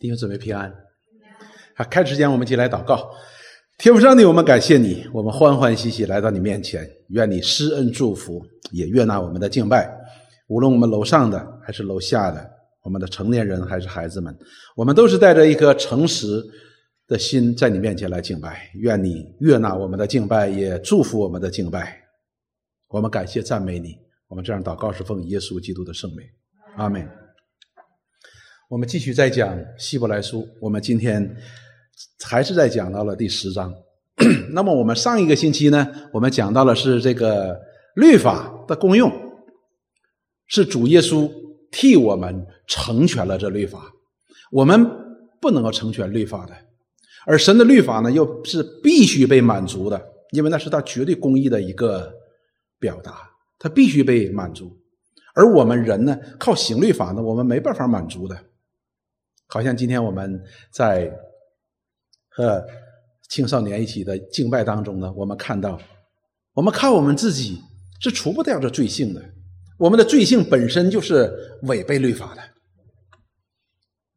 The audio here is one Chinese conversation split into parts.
弟兄姊妹平安。好，开始前我们一起来祷告。天父上帝，我们感谢你，我们欢欢喜喜来到你面前，愿你施恩祝福，也悦纳我们的敬拜。无论我们楼上的还是楼下的，我们的成年人还是孩子们，我们都是带着一颗诚实的心在你面前来敬拜。愿你悦纳我们的敬拜，也祝福我们的敬拜。我们感谢赞美你。我们这样祷告是奉耶稣基督的圣名，阿门。我们继续再讲希伯来书，我们今天还是在讲到了第十章。那么我们上一个星期呢，我们讲到了是这个律法的功用，是主耶稣替我们成全了这律法。我们不能够成全律法的，而神的律法呢，又是必须被满足的，因为那是他绝对公义的一个表达，他必须被满足。而我们人呢，靠行律法呢，我们没办法满足的。好像今天我们在和青少年一起的敬拜当中呢，我们看到，我们靠我们自己是除不掉这罪性的，我们的罪性本身就是违背律法的，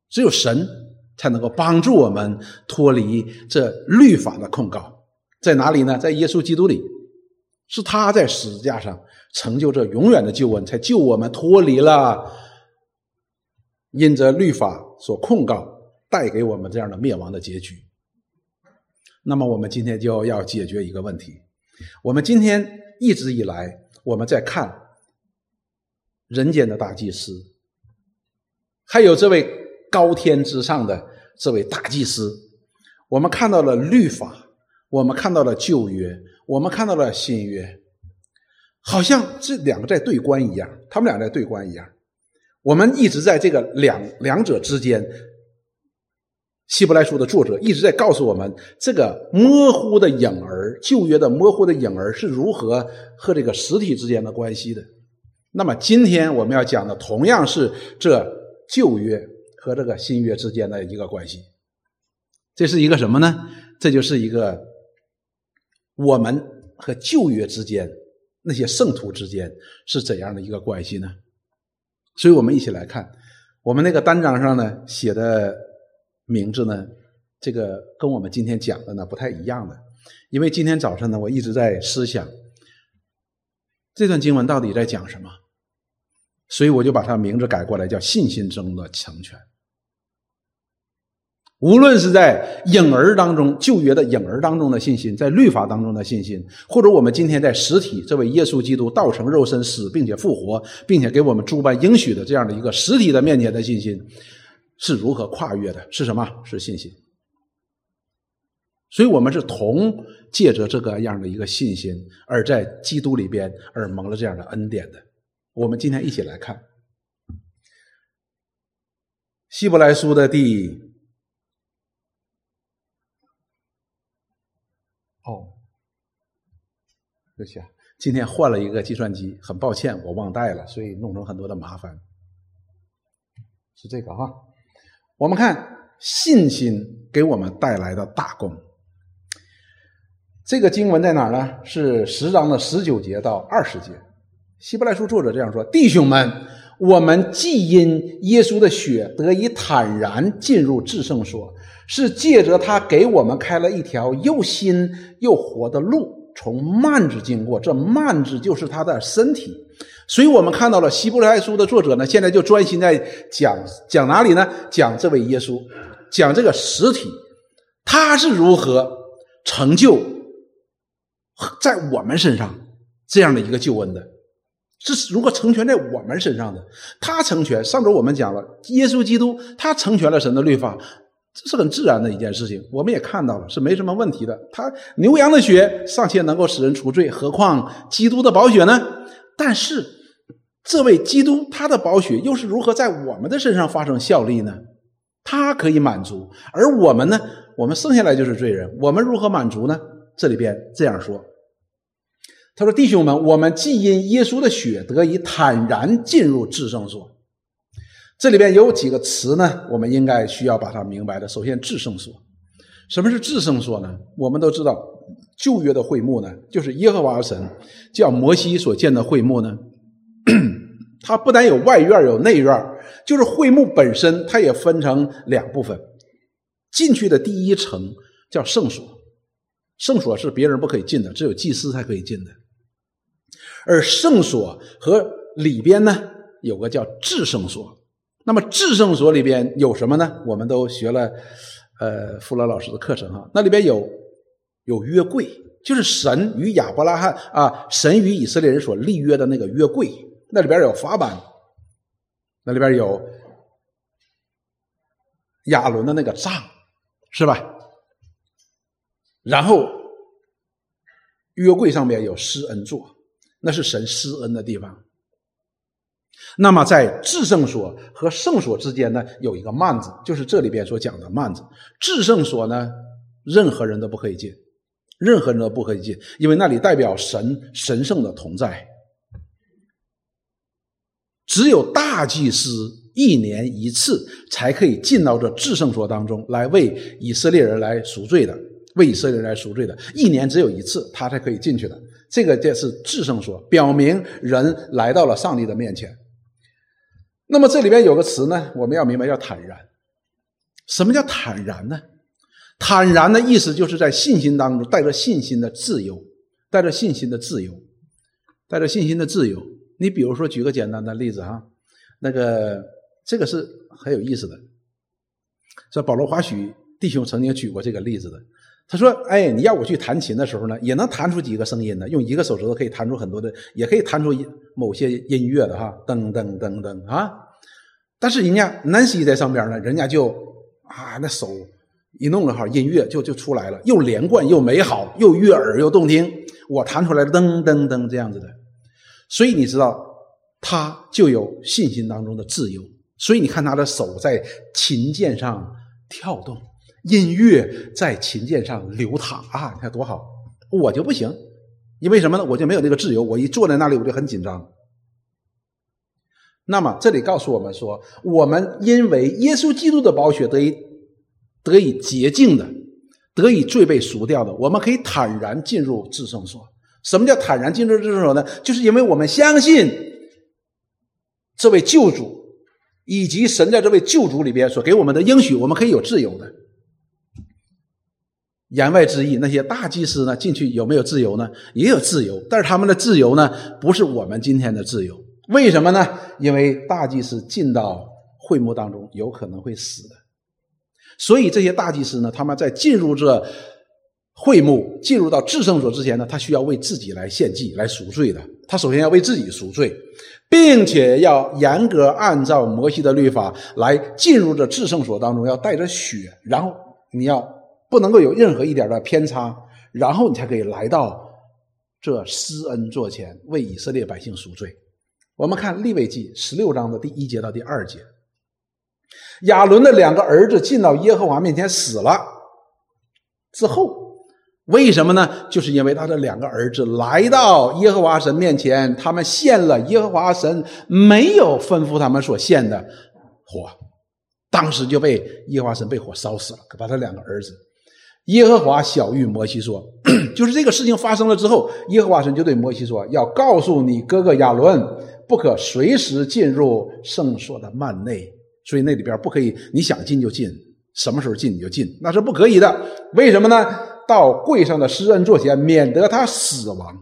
只有神才能够帮助我们脱离这律法的控告，在哪里呢？在耶稣基督里，是他在十字架上成就这永远的救恩，才救我们脱离了。因着律法所控告，带给我们这样的灭亡的结局。那么，我们今天就要解决一个问题：我们今天一直以来，我们在看人间的大祭司，还有这位高天之上的这位大祭司，我们看到了律法，我们看到了旧约，我们看到了新约，好像这两个在对关一样，他们俩在对关一样。我们一直在这个两两者之间，《希伯来书》的作者一直在告诉我们，这个模糊的影儿，旧约的模糊的影儿是如何和这个实体之间的关系的。那么，今天我们要讲的同样是这旧约和这个新约之间的一个关系。这是一个什么呢？这就是一个我们和旧约之间那些圣徒之间是怎样的一个关系呢？所以我们一起来看，我们那个单张上呢写的名字呢，这个跟我们今天讲的呢不太一样的，因为今天早上呢我一直在思想这段经文到底在讲什么，所以我就把它名字改过来叫信心中的强权。无论是在影儿当中，旧约的影儿当中的信心，在律法当中的信心，或者我们今天在实体这位耶稣基督道成肉身死并且复活，并且给我们诸般应许的这样的一个实体的面前的信心，是如何跨越的？是什么？是信心。所以我们是同借着这个样的一个信心，而在基督里边而蒙了这样的恩典的。我们今天一起来看希伯来书的第。对不起啊，今天换了一个计算机，很抱歉，我忘带了，所以弄成很多的麻烦。是这个哈，我们看信心给我们带来的大功。这个经文在哪儿呢？是十章的十九节到二十节。希伯来书作者这样说：“弟兄们，我们既因耶稣的血得以坦然进入至圣所。”是借着他给我们开了一条又新又活的路，从幔子经过，这幔子就是他的身体。所以我们看到了希伯来书的作者呢，现在就专心在讲讲哪里呢？讲这位耶稣，讲这个实体，他是如何成就在我们身上这样的一个救恩的，是如何成全在我们身上的。他成全，上周我们讲了耶稣基督，他成全了神的律法。这是很自然的一件事情，我们也看到了，是没什么问题的。他牛羊的血尚且能够使人除罪，何况基督的宝血呢？但是，这位基督他的宝血又是如何在我们的身上发生效力呢？他可以满足，而我们呢？我们生下来就是罪人，我们如何满足呢？这里边这样说，他说：“弟兄们，我们既因耶稣的血得以坦然进入至圣所。”这里边有几个词呢？我们应该需要把它明白的。首先，至圣所，什么是至圣所呢？我们都知道，旧约的会幕呢，就是耶和华神叫摩西所建的会幕呢。它不但有外院有内院就是会幕本身，它也分成两部分。进去的第一层叫圣所，圣所是别人不可以进的，只有祭司才可以进的。而圣所和里边呢，有个叫至圣所。那么至圣所里边有什么呢？我们都学了，呃，富勒老师的课程哈，那里边有有约柜，就是神与亚伯拉罕啊，神与以色列人所立约的那个约柜，那里边有法版，那里边有亚伦的那个杖。是吧？然后约柜上面有施恩座，那是神施恩的地方。那么在至圣所和圣所之间呢，有一个幔子，就是这里边所讲的幔子。至圣所呢，任何人都不可以进，任何人都不可以进，因为那里代表神神圣的同在。只有大祭司。一年一次才可以进到这至圣所当中来为以色列人来赎罪的，为以色列人来赎罪的，一年只有一次，他才可以进去的。这个就是至圣所，表明人来到了上帝的面前。那么这里边有个词呢，我们要明白，叫坦然。什么叫坦然呢？坦然的意思就是在信心当中带着信心的自由，带着信心的自由，带着信心的自由。你比如说，举个简单的例子哈，那个。这个是很有意思的，这保罗华许弟兄曾经举过这个例子的。他说：“哎，你要我去弹琴的时候呢，也能弹出几个声音呢？用一个手指头可以弹出很多的，也可以弹出某些音乐的哈，噔噔噔噔啊。但是人家南希在上边呢，人家就啊，那手一弄了哈，音乐就就出来了，又连贯又美好，又悦耳又动听。我弹出来噔噔噔这样子的，所以你知道，他就有信心当中的自由。”所以你看他的手在琴键上跳动，音乐在琴键上流淌啊！你看多好，我就不行，因为什么呢？我就没有那个自由，我一坐在那里我就很紧张。那么这里告诉我们说，我们因为耶稣基督的宝血得以得以洁净的，得以罪被赎掉的，我们可以坦然进入至圣所。什么叫坦然进入至圣所呢？就是因为我们相信这位救主。以及神在这位救主里边所给我们的应许，我们可以有自由的。言外之意，那些大祭司呢进去有没有自由呢？也有自由，但是他们的自由呢，不是我们今天的自由。为什么呢？因为大祭司进到会幕当中有可能会死的，所以这些大祭司呢，他们在进入这会幕、进入到至圣所之前呢，他需要为自己来献祭、来赎罪的。他首先要为自己赎罪。并且要严格按照摩西的律法来进入这至圣所当中，要带着血，然后你要不能够有任何一点的偏差，然后你才可以来到这施恩座前为以色列百姓赎罪。我们看利未记十六章的第一节到第二节，亚伦的两个儿子进到耶和华面前死了之后。为什么呢？就是因为他的两个儿子来到耶和华神面前，他们献了耶和华神没有吩咐他们所献的火，当时就被耶和华神被火烧死了。把他两个儿子，耶和华小谕摩西说：“ 就是这个事情发生了之后，耶和华神就对摩西说，要告诉你哥哥亚伦，不可随时进入圣所的幔内，所以那里边不可以，你想进就进，什么时候进你就进，那是不可以的。为什么呢？”到柜上的施恩座前，免得他死亡。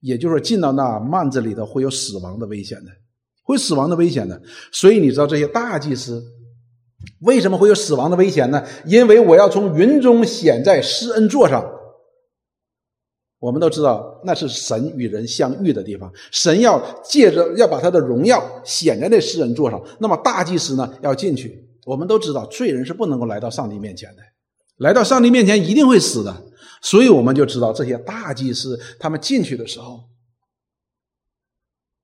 也就是说，进到那幔子里头会有死亡的危险的，会死亡的危险的。所以你知道这些大祭司为什么会有死亡的危险呢？因为我要从云中显在施恩座上。我们都知道那是神与人相遇的地方，神要借着要把他的荣耀显在那施恩座上。那么大祭司呢要进去。我们都知道罪人是不能够来到上帝面前的。来到上帝面前一定会死的，所以我们就知道这些大祭司他们进去的时候，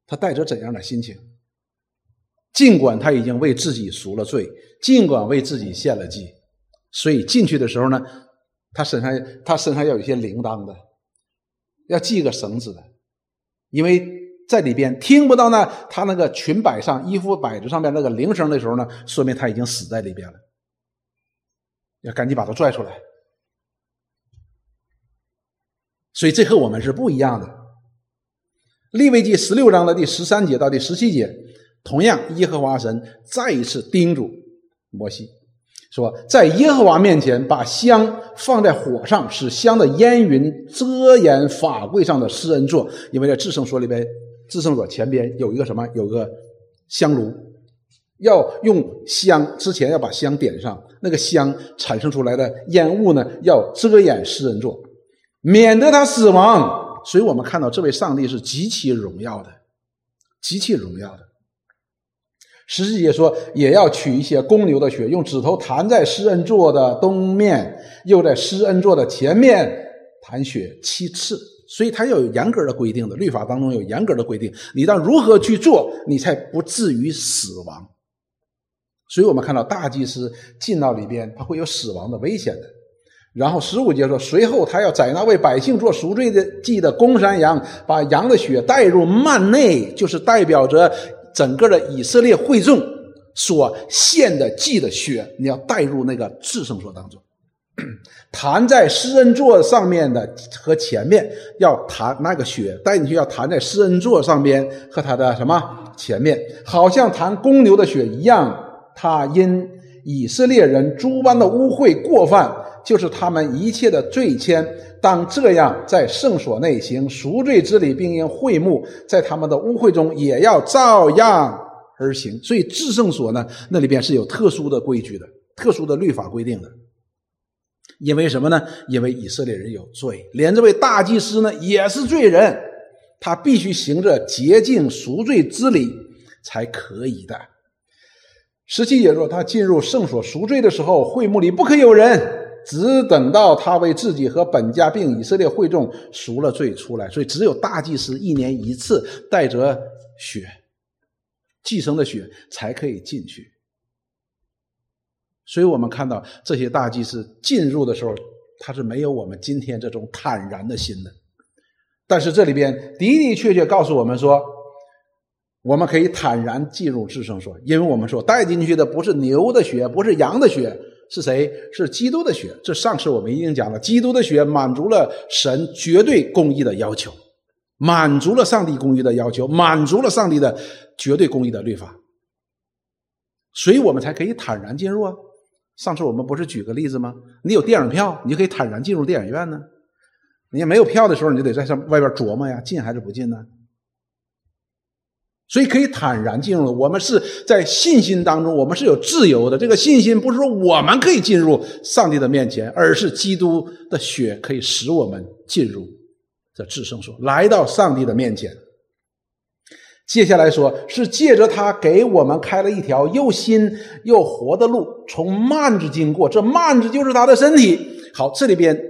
他带着怎样的心情？尽管他已经为自己赎了罪，尽管为自己献了祭，所以进去的时候呢，他身上他身上要有一些铃铛的，要系个绳子的，因为在里边听不到那他那个裙摆上衣服摆子上面那个铃声的时候呢，说明他已经死在里边了。要赶紧把他拽出来，所以这和我们是不一样的。利未记十六章的第十三节到第十七节，同样，耶和华神再一次叮嘱摩西说：“在耶和华面前，把香放在火上，使香的烟云遮掩法柜上的施恩座。因为在至圣所里边，至圣所前边有一个什么？有个香炉，要用香之前要把香点上，那个香产生出来的烟雾呢，要遮掩施恩座，免得他死亡。所以我们看到这位上帝是极其荣耀的，极其荣耀的。”十四节说，也要取一些公牛的血，用指头弹在施恩座的东面，又在施恩座的前面弹血七次。所以，他要有严格的规定的，律法当中有严格的规定，你当如何去做，你才不至于死亡。所以我们看到大祭司进到里边，他会有死亡的危险的。然后十五节说，随后他要宰那为百姓做赎罪的祭的公山羊，把羊的血带入幔内，就是代表着。整个的以色列会众所献的祭的血，你要带入那个至圣所当中，弹在施恩座上面的和前面要弹那个血带进去，要弹在施恩座上边和他的什么前面，好像弹公牛的血一样。他因以色列人诸般的污秽过犯，就是他们一切的罪愆。当这样在圣所内行赎罪之礼，并因会幕在他们的污秽中也要照样而行。所以至圣所呢，那里边是有特殊的规矩的，特殊的律法规定的。因为什么呢？因为以色列人有罪，连这位大祭司呢也是罪人，他必须行着洁净赎罪之礼才可以的。十七节说，他进入圣所赎罪的时候，会幕里不可有人。只等到他为自己和本家并以色列会众赎了罪出来，所以只有大祭司一年一次带着血，寄生的血才可以进去。所以我们看到这些大祭司进入的时候，他是没有我们今天这种坦然的心的。但是这里边的的确确告诉我们说，我们可以坦然进入至圣所，因为我们说带进去的不是牛的血，不是羊的血。是谁？是基督的血。这上次我们已经讲了，基督的血满足了神绝对公义的要求，满足了上帝公义的要求，满足了上帝的绝对公义的律法，所以我们才可以坦然进入啊。上次我们不是举个例子吗？你有电影票，你就可以坦然进入电影院呢。你没有票的时候，你就得在上外边琢磨呀，进还是不进呢？所以可以坦然进入。我们是在信心当中，我们是有自由的。这个信心不是说我们可以进入上帝的面前，而是基督的血可以使我们进入这至圣所，来到上帝的面前。接下来说，是借着他给我们开了一条又新又活的路，从幔子经过。这幔子就是他的身体。好，这里边。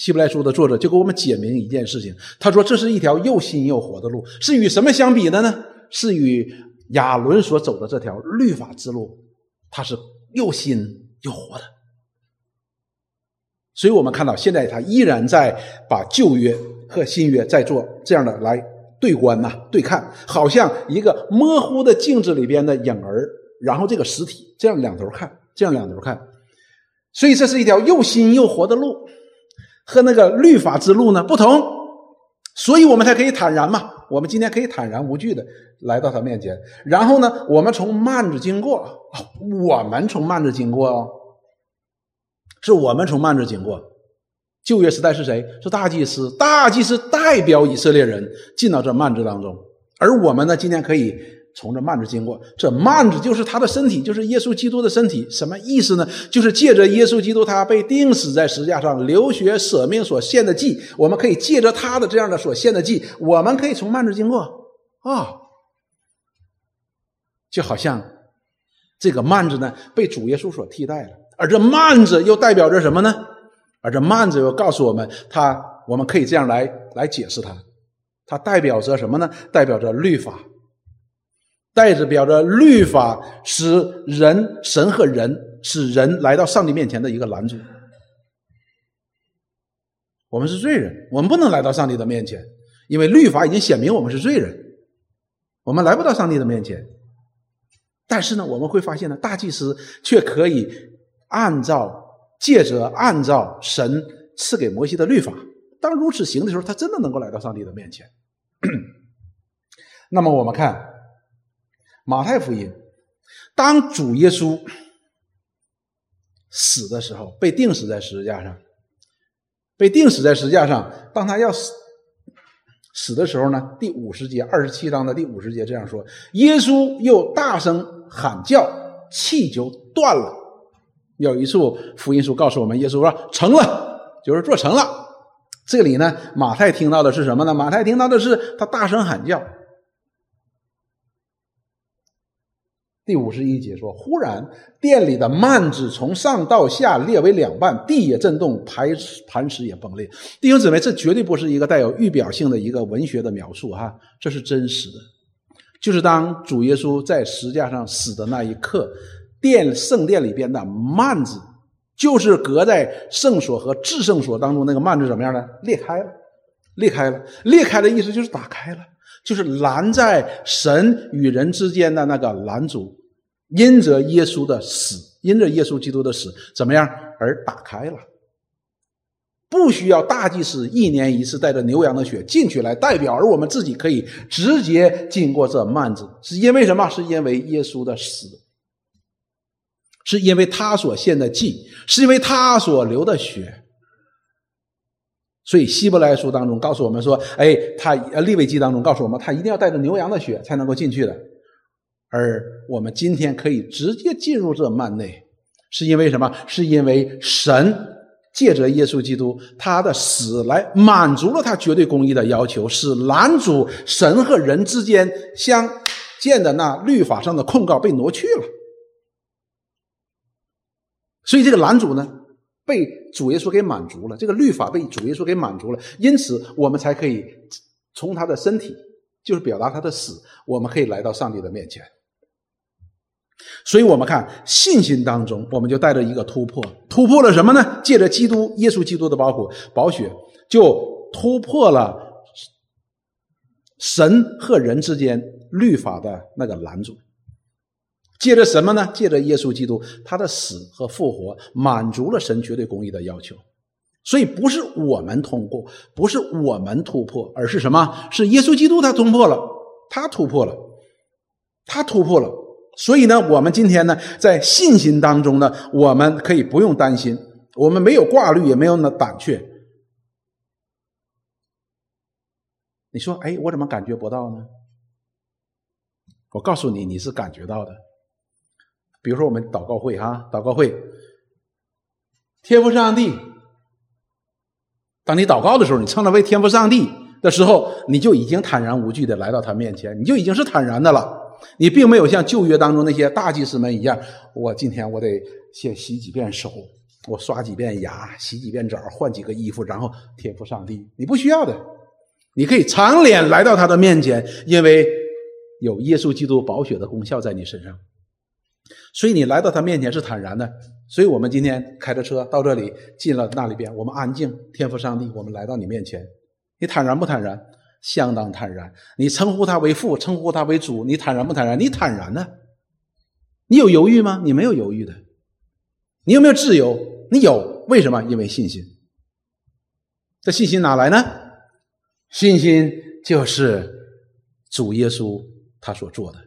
希伯来书的作者就给我们解明一件事情，他说这是一条又新又活的路，是与什么相比的呢？是与亚伦所走的这条律法之路，它是又新又活的。所以我们看到现在他依然在把旧约和新约在做这样的来对观呐、对看，好像一个模糊的镜子里边的影儿，然后这个实体这样两头看，这样两头看，所以这是一条又新又活的路。和那个律法之路呢不同，所以我们才可以坦然嘛。我们今天可以坦然无惧的来到他面前。然后呢，我们从幔子经过，我们从幔子经过哦，是我们从幔子经过。旧约时代是谁？是大祭司，大祭司代表以色列人进到这幔子当中，而我们呢，今天可以。从这幔子经过，这幔子就是他的身体，就是耶稣基督的身体。什么意思呢？就是借着耶稣基督他被钉死在十字架上，流血舍命所献的祭，我们可以借着他的这样的所献的祭，我们可以从幔子经过啊，就好像这个幔子呢被主耶稣所替代了，而这幔子又代表着什么呢？而这幔子又告诉我们，它我们可以这样来来解释它，它代表着什么呢？代表着律法。代表着律法使人神和人使人来到上帝面前的一个拦阻。我们是罪人，我们不能来到上帝的面前，因为律法已经显明我们是罪人，我们来不到上帝的面前。但是呢，我们会发现呢，大祭司却可以按照借着按照神赐给摩西的律法，当如此行的时候，他真的能够来到上帝的面前。那么我们看。马太福音，当主耶稣死的时候，被钉死在十字架上，被钉死在十字架上，当他要死死的时候呢，第五十节，二十七章的第五十节这样说：耶稣又大声喊叫，气就断了。有一处福音书告诉我们，耶稣说成了，就是做成了。这里呢，马太听到的是什么呢？马太听到的是他大声喊叫。第五十一节说：“忽然殿里的幔子从上到下裂为两半，地也震动，磐磐石也崩裂。”弟兄姊妹，这绝对不是一个带有预表性的一个文学的描述，哈，这是真实的。就是当主耶稣在石架上死的那一刻，殿圣殿里边的幔子。就是隔在圣所和至圣所当中那个幔子怎么样呢？裂开了，裂开了，裂开的意思就是打开了，就是拦在神与人之间的那个拦阻，因着耶稣的死，因着耶稣基督的死，怎么样而打开了？不需要大祭司一年一次带着牛羊的血进去来代表，而我们自己可以直接经过这幔子，是因为什么？是因为耶稣的死。是因为他所献的祭，是因为他所流的血，所以希伯来书当中告诉我们说：“哎，他呃利未记当中告诉我们，他一定要带着牛羊的血才能够进去的。”而我们今天可以直接进入这幔内，是因为什么？是因为神借着耶稣基督他的死来满足了他绝对公义的要求，使拦阻神和人之间相见的那律法上的控告被挪去了。所以这个拦阻呢，被主耶稣给满足了，这个律法被主耶稣给满足了，因此我们才可以从他的身体，就是表达他的死，我们可以来到上帝的面前。所以我们看信心当中，我们就带着一个突破，突破了什么呢？借着基督耶稣基督的保护宝血，就突破了神和人之间律法的那个拦阻。借着什么呢？借着耶稣基督，他的死和复活满足了神绝对公义的要求，所以不是我们通过，不是我们突破，而是什么？是耶稣基督他突破了，他突破了，他突破了。所以呢，我们今天呢，在信心当中呢，我们可以不用担心，我们没有挂虑，也没有那胆怯。你说，哎，我怎么感觉不到呢？我告诉你，你是感觉到的。比如说，我们祷告会哈，祷告会，天父上帝，当你祷告的时候，你称他为天父上帝的时候，你就已经坦然无惧的来到他面前，你就已经是坦然的了。你并没有像旧约当中那些大祭司们一样，我今天我得先洗几遍手，我刷几遍牙，洗几遍澡，换几个衣服，然后天父上帝，你不需要的，你可以长脸来到他的面前，因为有耶稣基督宝血的功效在你身上。所以你来到他面前是坦然的，所以我们今天开着车到这里，进了那里边，我们安静，天父上帝，我们来到你面前，你坦然不坦然？相当坦然。你称呼他为父，称呼他为主，你坦然不坦然？你坦然呢？你有犹豫吗？你没有犹豫的。你有没有自由？你有。为什么？因为信心。这信心哪来呢？信心就是主耶稣他所做的。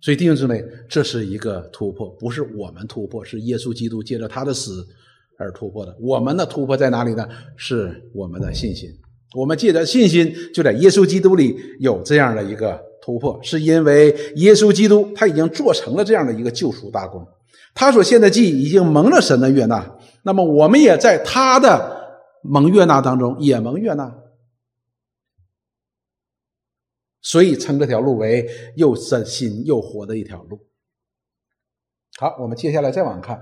所以弟兄姊妹，这是一个突破，不是我们突破，是耶稣基督借着他的死而突破的。我们的突破在哪里呢？是我们的信心。我们借着信心，就在耶稣基督里有这样的一个突破，是因为耶稣基督他已经做成了这样的一个救赎大功，他所献的祭已经蒙了神的悦纳。那么我们也在他的蒙悦纳当中也蒙悦纳。所以称这条路为又真心又活的一条路。好，我们接下来再往看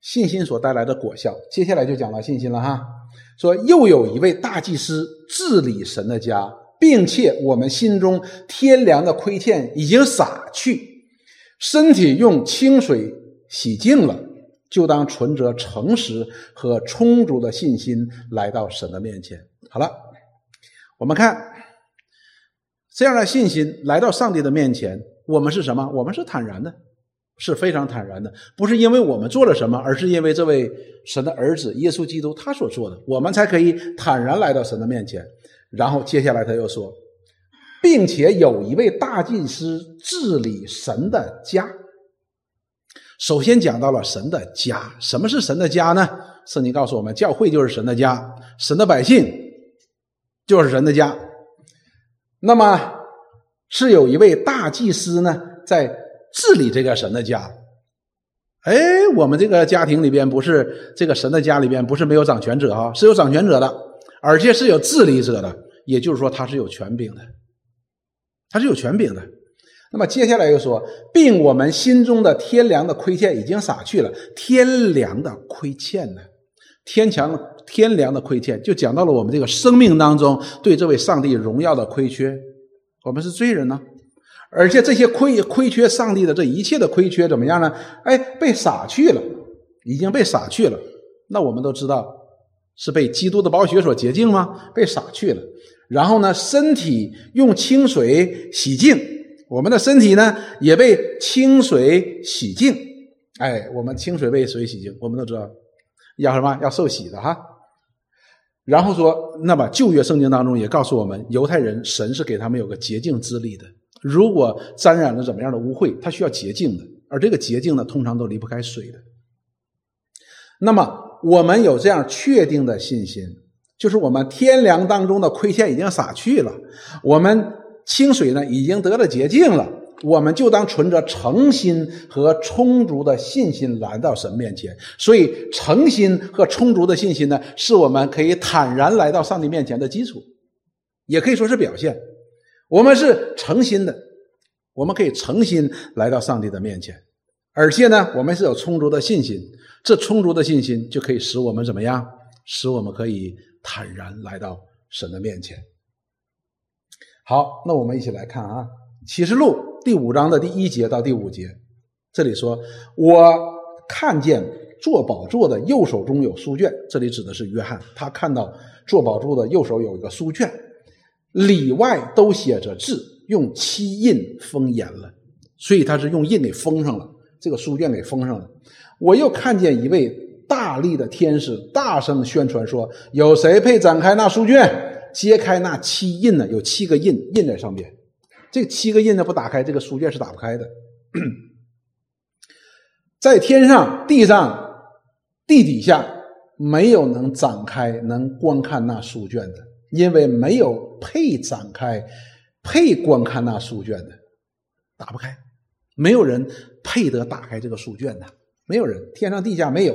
信心所带来的果效。接下来就讲到信心了哈。说又有一位大祭司治理神的家，并且我们心中天良的亏欠已经洒去，身体用清水洗净了，就当存着诚实和充足的信心来到神的面前。好了，我们看。这样的信心来到上帝的面前，我们是什么？我们是坦然的，是非常坦然的，不是因为我们做了什么，而是因为这位神的儿子耶稣基督他所做的，我们才可以坦然来到神的面前。然后接下来他又说，并且有一位大祭司治理神的家。首先讲到了神的家，什么是神的家呢？圣经告诉我们，教会就是神的家，神的百姓就是神的家。那么是有一位大祭司呢，在治理这个神的家。哎，我们这个家庭里边不是这个神的家里边不是没有掌权者啊，是有掌权者的，而且是有治理者的，也就是说他是有权柄的，他是有权柄的。那么接下来又说，并我们心中的天良的亏欠已经洒去了。天良的亏欠呢？天强天良的亏欠，就讲到了我们这个生命当中对这位上帝荣耀的亏缺。我们是罪人呢，而且这些亏亏缺上帝的这一切的亏缺怎么样呢？哎，被洒去了，已经被洒去了。那我们都知道，是被基督的宝血所洁净吗？被洒去了。然后呢，身体用清水洗净。我们的身体呢，也被清水洗净。哎，我们清水被水洗净，我们都知道要什么？要受洗的哈。然后说，那么旧约圣经当中也告诉我们，犹太人神是给他们有个洁净之力的。如果沾染了怎么样的污秽，他需要洁净的，而这个洁净呢，通常都离不开水的。那么我们有这样确定的信心，就是我们天良当中的亏欠已经洒去了，我们。清水呢，已经得了洁净了，我们就当存着诚心和充足的信心来到神面前。所以，诚心和充足的信心呢，是我们可以坦然来到上帝面前的基础，也可以说是表现。我们是诚心的，我们可以诚心来到上帝的面前，而且呢，我们是有充足的信心。这充足的信心就可以使我们怎么样？使我们可以坦然来到神的面前。好，那我们一起来看啊，《启示录》第五章的第一节到第五节，这里说：“我看见坐宝座的右手中有书卷。”这里指的是约翰，他看到坐宝座的右手有一个书卷，里外都写着字，用漆印封严了，所以他是用印给封上了，这个书卷给封上了。我又看见一位大力的天使大声宣传说：“有谁配展开那书卷？”揭开那七印呢？有七个印印在上面。这七个印呢，不打开，这个书卷是打不开的。在天上、地上、地底下，没有能展开、能观看那书卷的，因为没有配展开、配观看那书卷的，打不开。没有人配得打开这个书卷的，没有人，天上地下没有。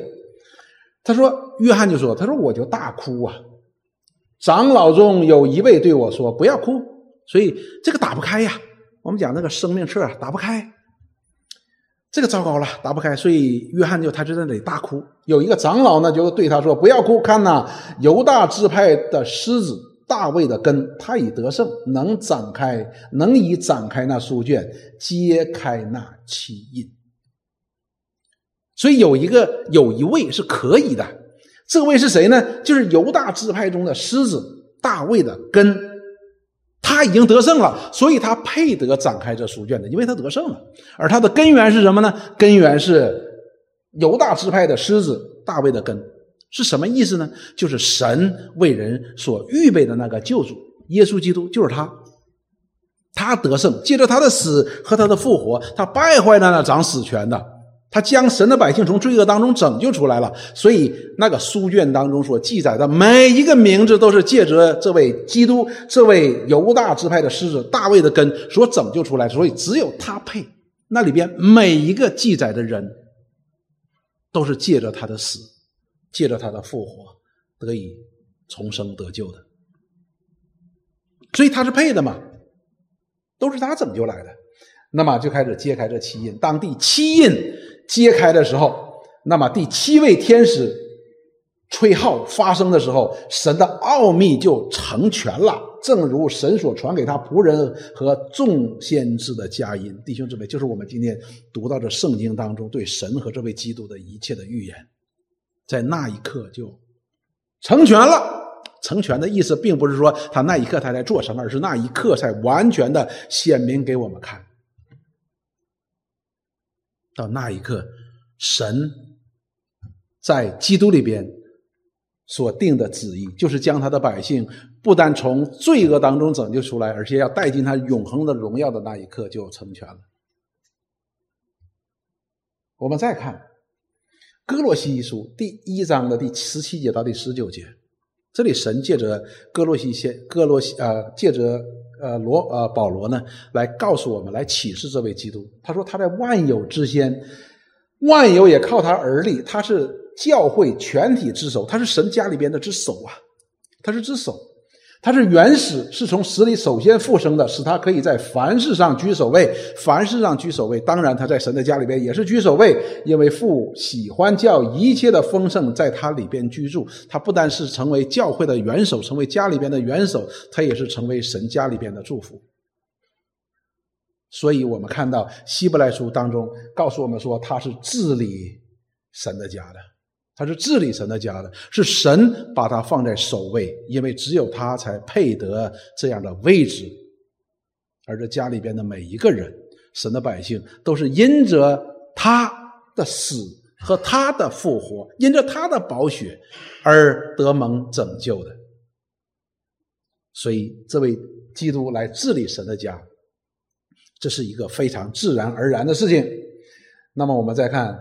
他说：“约翰就说，他说我就大哭啊。”长老中有一位对我说：“不要哭。”所以这个打不开呀。我们讲那个生命册啊打不开，这个糟糕了，打不开。所以约翰就他就在那里大哭。有一个长老呢，就对他说：“不要哭，看呐，犹大支派的狮子大卫的根，他已得胜，能展开，能以展开那书卷，揭开那七印。所以有一个有一位是可以的。”这位是谁呢？就是犹大支派中的狮子大卫的根，他已经得胜了，所以他配得展开这书卷的，因为他得胜了。而他的根源是什么呢？根源是犹大支派的狮子大卫的根，是什么意思呢？就是神为人所预备的那个救主耶稣基督，就是他，他得胜，借着他的死和他的复活，他败坏了那掌死权的。他将神的百姓从罪恶当中拯救出来了，所以那个书卷当中所记载的每一个名字，都是借着这位基督、这位犹大支派的狮子大卫的根所拯救出来，所以只有他配。那里边每一个记载的人，都是借着他的死，借着他的复活得以重生得救的，所以他是配的嘛，都是他拯救来的。那么就开始揭开这七印，当地七印。揭开的时候，那么第七位天使吹号发生的时候，神的奥秘就成全了，正如神所传给他仆人和众先知的佳音。弟兄姊妹，就是我们今天读到这圣经当中对神和这位基督的一切的预言，在那一刻就成全了。成全的意思，并不是说他那一刻他在做什么，而是那一刻才完全的显明给我们看。到那一刻，神在基督里边所定的旨意，就是将他的百姓不但从罪恶当中拯救出来，而且要带进他永恒的荣耀的那一刻就成全了。我们再看《哥罗西书》第一章的第十七节到第十九节，这里神借着哥罗西先哥罗西呃借着呃罗呃保罗呢来告诉我们，来启示这位基督。他说他在万有之先，万有也靠他而立，他是教会全体之首，他是神家里边的之首啊，他是之首。他是原始，是从死里首先复生的，使他可以在凡事上居首位。凡事上居首位，当然他在神的家里边也是居首位，因为父喜欢叫一切的丰盛在他里边居住。他不单是成为教会的元首，成为家里边的元首，他也是成为神家里边的祝福。所以我们看到希伯来书当中告诉我们说，他是治理神的家的。他是治理神的家的，是神把他放在首位，因为只有他才配得这样的位置。而这家里边的每一个人，神的百姓，都是因着他的死和他的复活，因着他的宝血而得蒙拯救的。所以，这位基督来治理神的家，这是一个非常自然而然的事情。那么，我们再看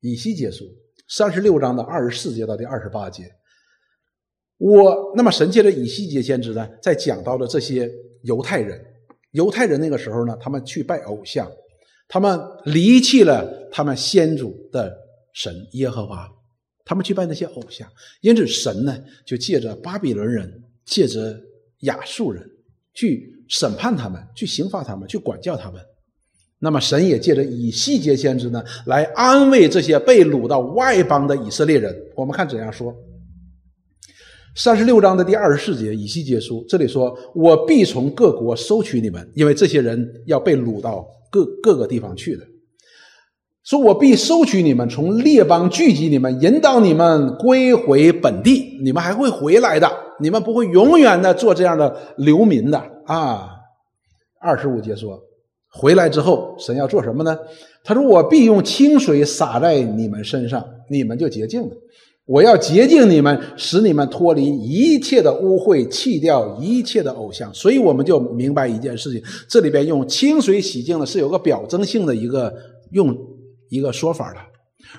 以西结书。三十六章的二十四节到第二十八节，我那么神借着以西结先知呢，在讲到的这些犹太人，犹太人那个时候呢，他们去拜偶像，他们离弃了他们先祖的神耶和华，他们去拜那些偶像，因此神呢就借着巴比伦人，借着亚述人去审判他们，去刑罚他们，去管教他们。那么神也借着以西结先知呢，来安慰这些被掳到外邦的以色列人。我们看怎样说？三十六章的第二十四节，以西结书这里说：“我必从各国收取你们，因为这些人要被掳到各各个地方去的。说我必收取你们，从列邦聚集你们，引导你们归回本地。你们还会回来的，你们不会永远的做这样的流民的啊。”二十五节说。回来之后，神要做什么呢？他说：“我必用清水洒在你们身上，你们就洁净了。我要洁净你们，使你们脱离一切的污秽，弃掉一切的偶像。”所以我们就明白一件事情：这里边用清水洗净呢，是有个表征性的一个用一个说法的。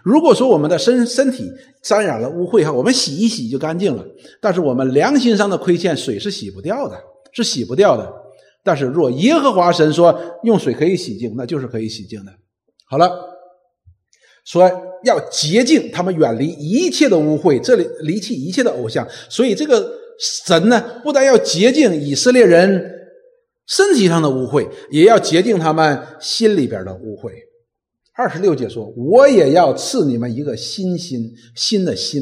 如果说我们的身身体沾染了污秽哈，我们洗一洗就干净了。但是我们良心上的亏欠，水是洗不掉的，是洗不掉的。但是，若耶和华神说用水可以洗净，那就是可以洗净的。好了，说要洁净他们，远离一切的污秽，这里离弃一切的偶像。所以，这个神呢，不但要洁净以色列人身体上的污秽，也要洁净他们心里边的污秽。二十六节说：“我也要赐你们一个新心，新的心。”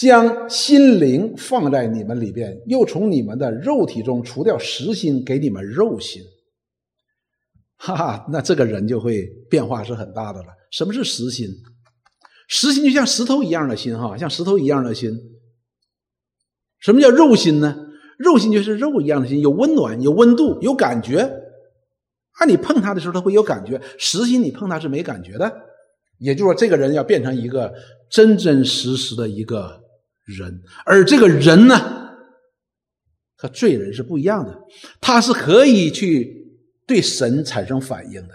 将心灵放在你们里边，又从你们的肉体中除掉实心，给你们肉心。哈哈，那这个人就会变化是很大的了。什么是实心？实心就像石头一样的心，哈，像石头一样的心。什么叫肉心呢？肉心就是肉一样的心，有温暖，有温度，有感觉。啊，你碰它的时候，它会有感觉。实心你碰它是没感觉的。也就是说，这个人要变成一个真真实实的一个。人，而这个人呢，和罪人是不一样的。他是可以去对神产生反应的，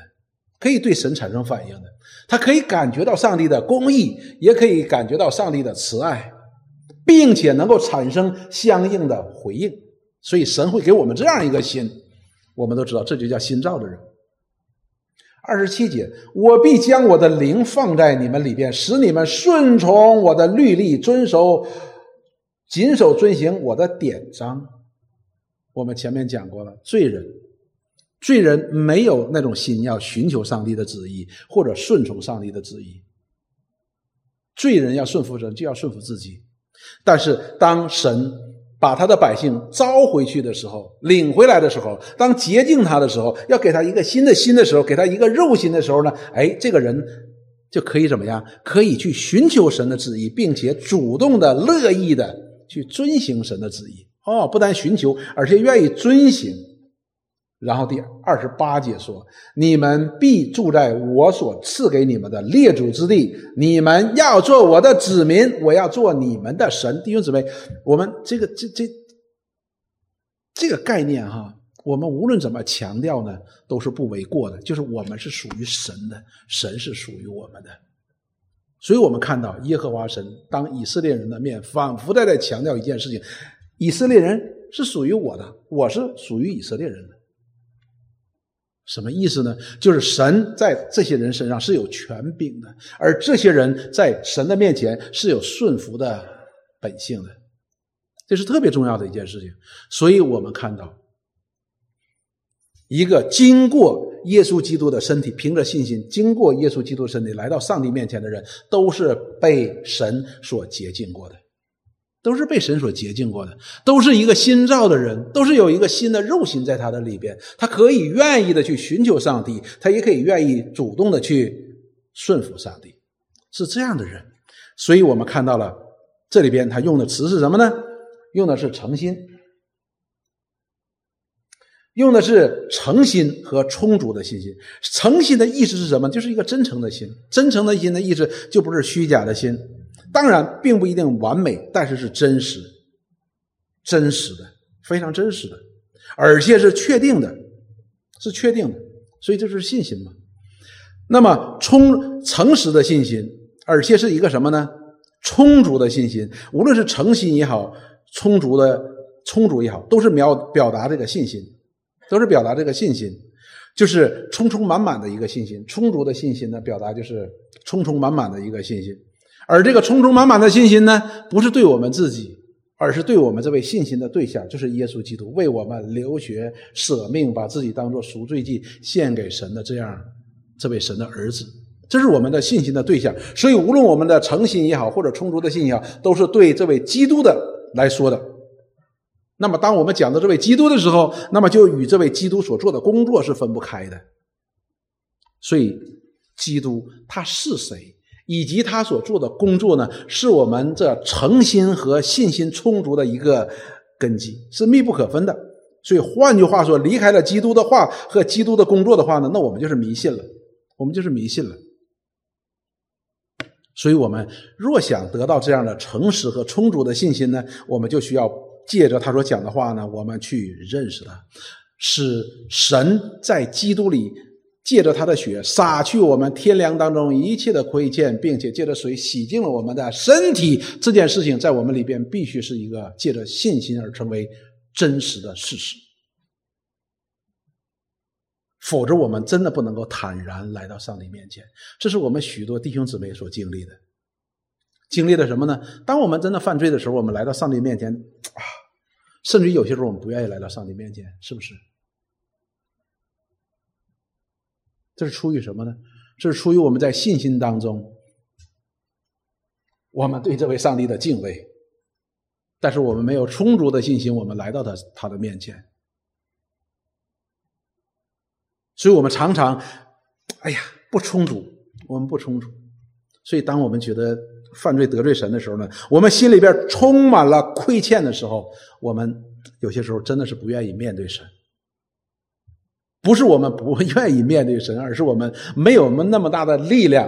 可以对神产生反应的。他可以感觉到上帝的公义，也可以感觉到上帝的慈爱，并且能够产生相应的回应。所以神会给我们这样一个心，我们都知道，这就叫心造的人。二十七节，我必将我的灵放在你们里边，使你们顺从我的律例，遵守、谨守、遵行我的典章。我们前面讲过了，罪人，罪人没有那种心要寻求上帝的旨意，或者顺从上帝的旨意。罪人要顺服神，就要顺服自己。但是当神。把他的百姓招回去的时候，领回来的时候，当洁净他的时候，要给他一个新的心的时候，给他一个肉心的时候呢？哎，这个人就可以怎么样？可以去寻求神的旨意，并且主动的、乐意的去遵行神的旨意。哦，不但寻求，而且愿意遵行。然后第二十八节说：“你们必住在我所赐给你们的列祖之地，你们要做我的子民，我要做你们的神。”弟兄姊妹，我们这个这这这个概念哈，我们无论怎么强调呢，都是不为过的。就是我们是属于神的，神是属于我们的。所以我们看到耶和华神当以色列人的面，反复在在强调一件事情：以色列人是属于我的，我是属于以色列人的。什么意思呢？就是神在这些人身上是有权柄的，而这些人在神的面前是有顺服的本性的，这是特别重要的一件事情。所以我们看到，一个经过耶稣基督的身体，凭着信心经过耶稣基督身体来到上帝面前的人，都是被神所洁净过的。都是被神所洁净过的，都是一个新造的人，都是有一个新的肉心在他的里边，他可以愿意的去寻求上帝，他也可以愿意主动的去顺服上帝，是这样的人。所以我们看到了这里边他用的词是什么呢？用的是诚心，用的是诚心和充足的信心。诚心的意思是什么？就是一个真诚的心，真诚的心的意思就不是虚假的心。当然，并不一定完美，但是是真实、真实的，非常真实的，而且是确定的，是确定的。所以这是信心嘛？那么充诚实的信心，而且是一个什么呢？充足的信心，无论是诚心也好，充足的充足也好，都是表表达这个信心，都是表达这个信心，就是充充满满的一个信心。充足的信心呢，表达就是充充满满的一个信心。而这个充足满满的信心呢，不是对我们自己，而是对我们这位信心的对象，就是耶稣基督，为我们流血舍命，把自己当做赎罪祭献给神的这样这位神的儿子，这是我们的信心的对象。所以，无论我们的诚心也好，或者充足的信心也好，都是对这位基督的来说的。那么，当我们讲到这位基督的时候，那么就与这位基督所做的工作是分不开的。所以，基督他是谁？以及他所做的工作呢，是我们这诚心和信心充足的一个根基，是密不可分的。所以换句话说，离开了基督的话和基督的工作的话呢，那我们就是迷信了，我们就是迷信了。所以我们若想得到这样的诚实和充足的信心呢，我们就需要借着他所讲的话呢，我们去认识他，使神在基督里。借着他的血洒去我们天良当中一切的亏欠，并且借着水洗净了我们的身体，这件事情在我们里边必须是一个借着信心而成为真实的事实，否则我们真的不能够坦然来到上帝面前。这是我们许多弟兄姊妹所经历的，经历了什么呢？当我们真的犯罪的时候，我们来到上帝面前啊，甚至于有些时候我们不愿意来到上帝面前，是不是？这是出于什么呢？这是出于我们在信心当中，我们对这位上帝的敬畏，但是我们没有充足的信心，我们来到他他的面前，所以我们常常，哎呀，不充足，我们不充足，所以当我们觉得犯罪得罪神的时候呢，我们心里边充满了亏欠的时候，我们有些时候真的是不愿意面对神。不是我们不愿意面对神，而是我们没有我们那么大的力量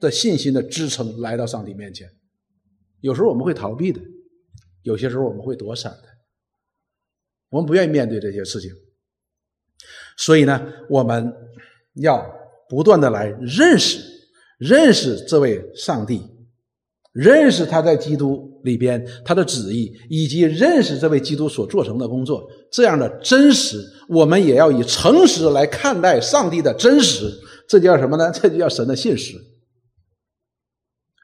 的信心的支撑来到上帝面前。有时候我们会逃避的，有些时候我们会躲闪的，我们不愿意面对这些事情。所以呢，我们要不断的来认识、认识这位上帝，认识他在基督。里边他的旨意，以及认识这位基督所做成的工作，这样的真实，我们也要以诚实来看待上帝的真实。这叫什么呢？这就叫神的信实。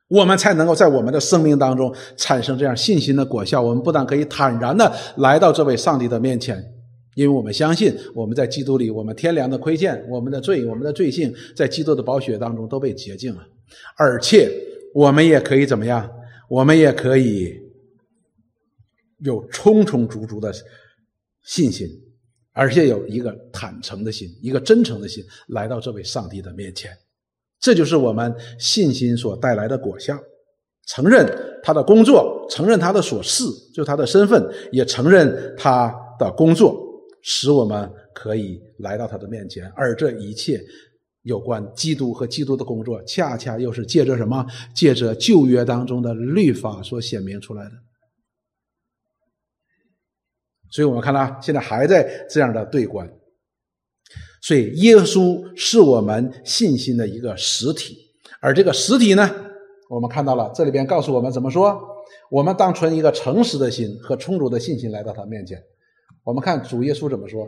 我们才能够在我们的生命当中产生这样信心的果效。我们不但可以坦然的来到这位上帝的面前，因为我们相信我们在基督里，我们天良的亏欠，我们的罪，我们的罪性，在基督的宝血当中都被洁净了，而且我们也可以怎么样？我们也可以有充充足足的信心，而且有一个坦诚的心，一个真诚的心，来到这位上帝的面前。这就是我们信心所带来的果效。承认他的工作，承认他的所事，就他的身份，也承认他的工作，使我们可以来到他的面前。而这一切有关基督和基督的工作，恰恰又是借着什么？借着旧约当中的律法所显明出来的。所以我们看到，现在还在这样的对观。所以，耶稣是我们信心的一个实体，而这个实体呢，我们看到了这里边告诉我们怎么说：我们当存一个诚实的心和充足的信心来到他面前。我们看主耶稣怎么说。